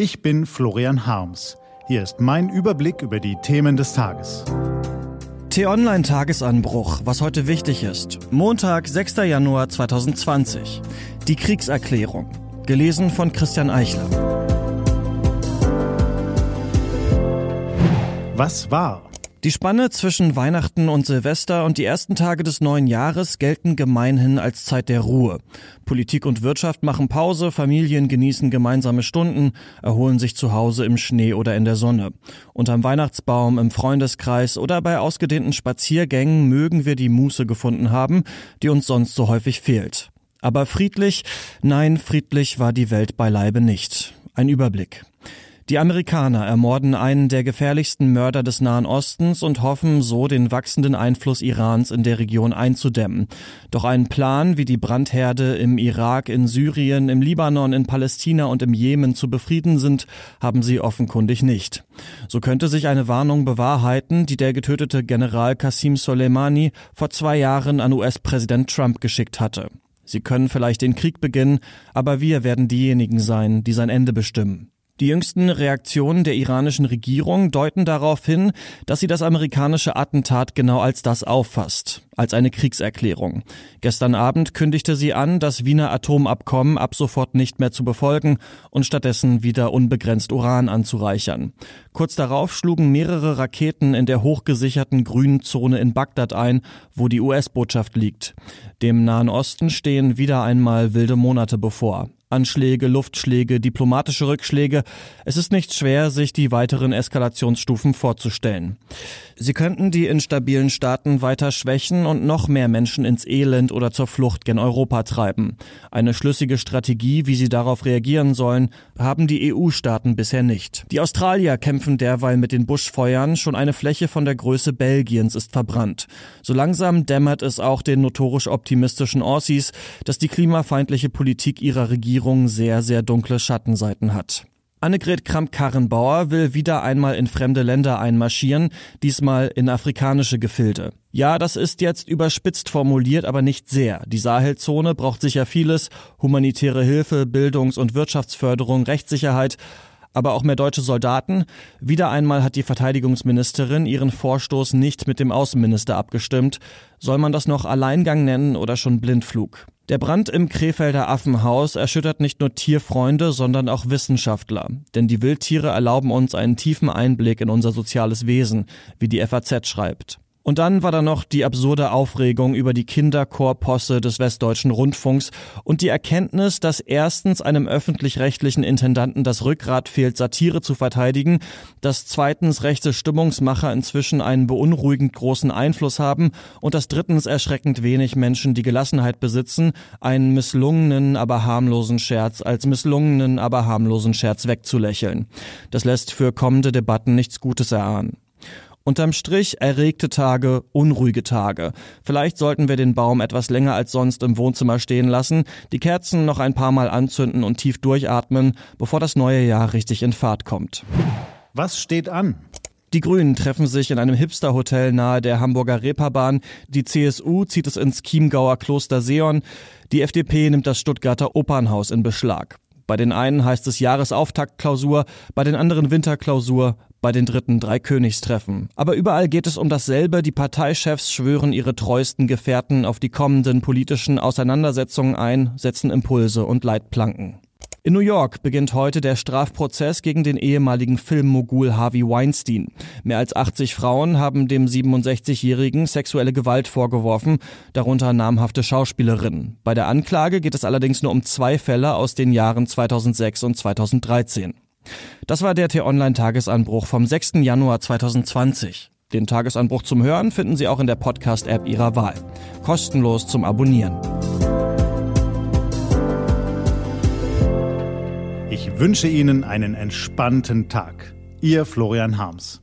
Ich bin Florian Harms. Hier ist mein Überblick über die Themen des Tages. T-Online Tagesanbruch, was heute wichtig ist. Montag, 6. Januar 2020. Die Kriegserklärung. Gelesen von Christian Eichler. Was war? Die Spanne zwischen Weihnachten und Silvester und die ersten Tage des neuen Jahres gelten gemeinhin als Zeit der Ruhe. Politik und Wirtschaft machen Pause, Familien genießen gemeinsame Stunden, erholen sich zu Hause im Schnee oder in der Sonne. Unterm Weihnachtsbaum, im Freundeskreis oder bei ausgedehnten Spaziergängen mögen wir die Muße gefunden haben, die uns sonst so häufig fehlt. Aber friedlich, nein, friedlich war die Welt beileibe nicht. Ein Überblick. Die Amerikaner ermorden einen der gefährlichsten Mörder des Nahen Ostens und hoffen so den wachsenden Einfluss Irans in der Region einzudämmen. Doch einen Plan, wie die Brandherde im Irak, in Syrien, im Libanon, in Palästina und im Jemen zu befrieden sind, haben sie offenkundig nicht. So könnte sich eine Warnung bewahrheiten, die der getötete General Qasim Soleimani vor zwei Jahren an US-Präsident Trump geschickt hatte. Sie können vielleicht den Krieg beginnen, aber wir werden diejenigen sein, die sein Ende bestimmen. Die jüngsten Reaktionen der iranischen Regierung deuten darauf hin, dass sie das amerikanische Attentat genau als das auffasst, als eine Kriegserklärung. Gestern Abend kündigte sie an, das Wiener Atomabkommen ab sofort nicht mehr zu befolgen und stattdessen wieder unbegrenzt Uran anzureichern. Kurz darauf schlugen mehrere Raketen in der hochgesicherten grünen Zone in Bagdad ein, wo die US-Botschaft liegt. Dem Nahen Osten stehen wieder einmal wilde Monate bevor. Anschläge, Luftschläge, diplomatische Rückschläge. Es ist nicht schwer, sich die weiteren Eskalationsstufen vorzustellen. Sie könnten die instabilen Staaten weiter schwächen und noch mehr Menschen ins Elend oder zur Flucht gen Europa treiben. Eine schlüssige Strategie, wie sie darauf reagieren sollen, haben die EU-Staaten bisher nicht. Die Australier kämpfen derweil mit den Buschfeuern, schon eine Fläche von der Größe Belgiens ist verbrannt. So langsam dämmert es auch den notorisch optimistischen Aussies, dass die klimafeindliche Politik ihrer Regierung sehr, sehr dunkle Schattenseiten hat. Annegret Kramp-Karrenbauer will wieder einmal in fremde Länder einmarschieren, diesmal in afrikanische Gefilde. Ja, das ist jetzt überspitzt formuliert, aber nicht sehr. Die Sahelzone braucht sicher vieles, humanitäre Hilfe, Bildungs- und Wirtschaftsförderung, Rechtssicherheit, aber auch mehr deutsche Soldaten. Wieder einmal hat die Verteidigungsministerin ihren Vorstoß nicht mit dem Außenminister abgestimmt. Soll man das noch Alleingang nennen oder schon Blindflug? Der Brand im Krefelder Affenhaus erschüttert nicht nur Tierfreunde, sondern auch Wissenschaftler. Denn die Wildtiere erlauben uns einen tiefen Einblick in unser soziales Wesen, wie die FAZ schreibt. Und dann war da noch die absurde Aufregung über die Kinderchorposse des Westdeutschen Rundfunks und die Erkenntnis, dass erstens einem öffentlich-rechtlichen Intendanten das Rückgrat fehlt, Satire zu verteidigen, dass zweitens rechte Stimmungsmacher inzwischen einen beunruhigend großen Einfluss haben und dass drittens erschreckend wenig Menschen die Gelassenheit besitzen, einen misslungenen, aber harmlosen Scherz als misslungenen, aber harmlosen Scherz wegzulächeln. Das lässt für kommende Debatten nichts Gutes erahnen. Unterm Strich erregte Tage, unruhige Tage. Vielleicht sollten wir den Baum etwas länger als sonst im Wohnzimmer stehen lassen, die Kerzen noch ein paar Mal anzünden und tief durchatmen, bevor das neue Jahr richtig in Fahrt kommt. Was steht an? Die Grünen treffen sich in einem Hipsterhotel nahe der Hamburger Reeperbahn. Die CSU zieht es ins Chiemgauer Kloster Seon. Die FDP nimmt das Stuttgarter Opernhaus in Beschlag. Bei den einen heißt es Jahresauftaktklausur, bei den anderen Winterklausur, bei den dritten drei Königstreffen. Aber überall geht es um dasselbe. Die Parteichefs schwören ihre treuesten Gefährten auf die kommenden politischen Auseinandersetzungen ein, setzen Impulse und Leitplanken. In New York beginnt heute der Strafprozess gegen den ehemaligen Filmmogul Harvey Weinstein. Mehr als 80 Frauen haben dem 67-Jährigen sexuelle Gewalt vorgeworfen, darunter namhafte Schauspielerinnen. Bei der Anklage geht es allerdings nur um zwei Fälle aus den Jahren 2006 und 2013. Das war der T-Online-Tagesanbruch vom 6. Januar 2020. Den Tagesanbruch zum Hören finden Sie auch in der Podcast-App Ihrer Wahl. Kostenlos zum Abonnieren. Ich wünsche Ihnen einen entspannten Tag. Ihr Florian Harms.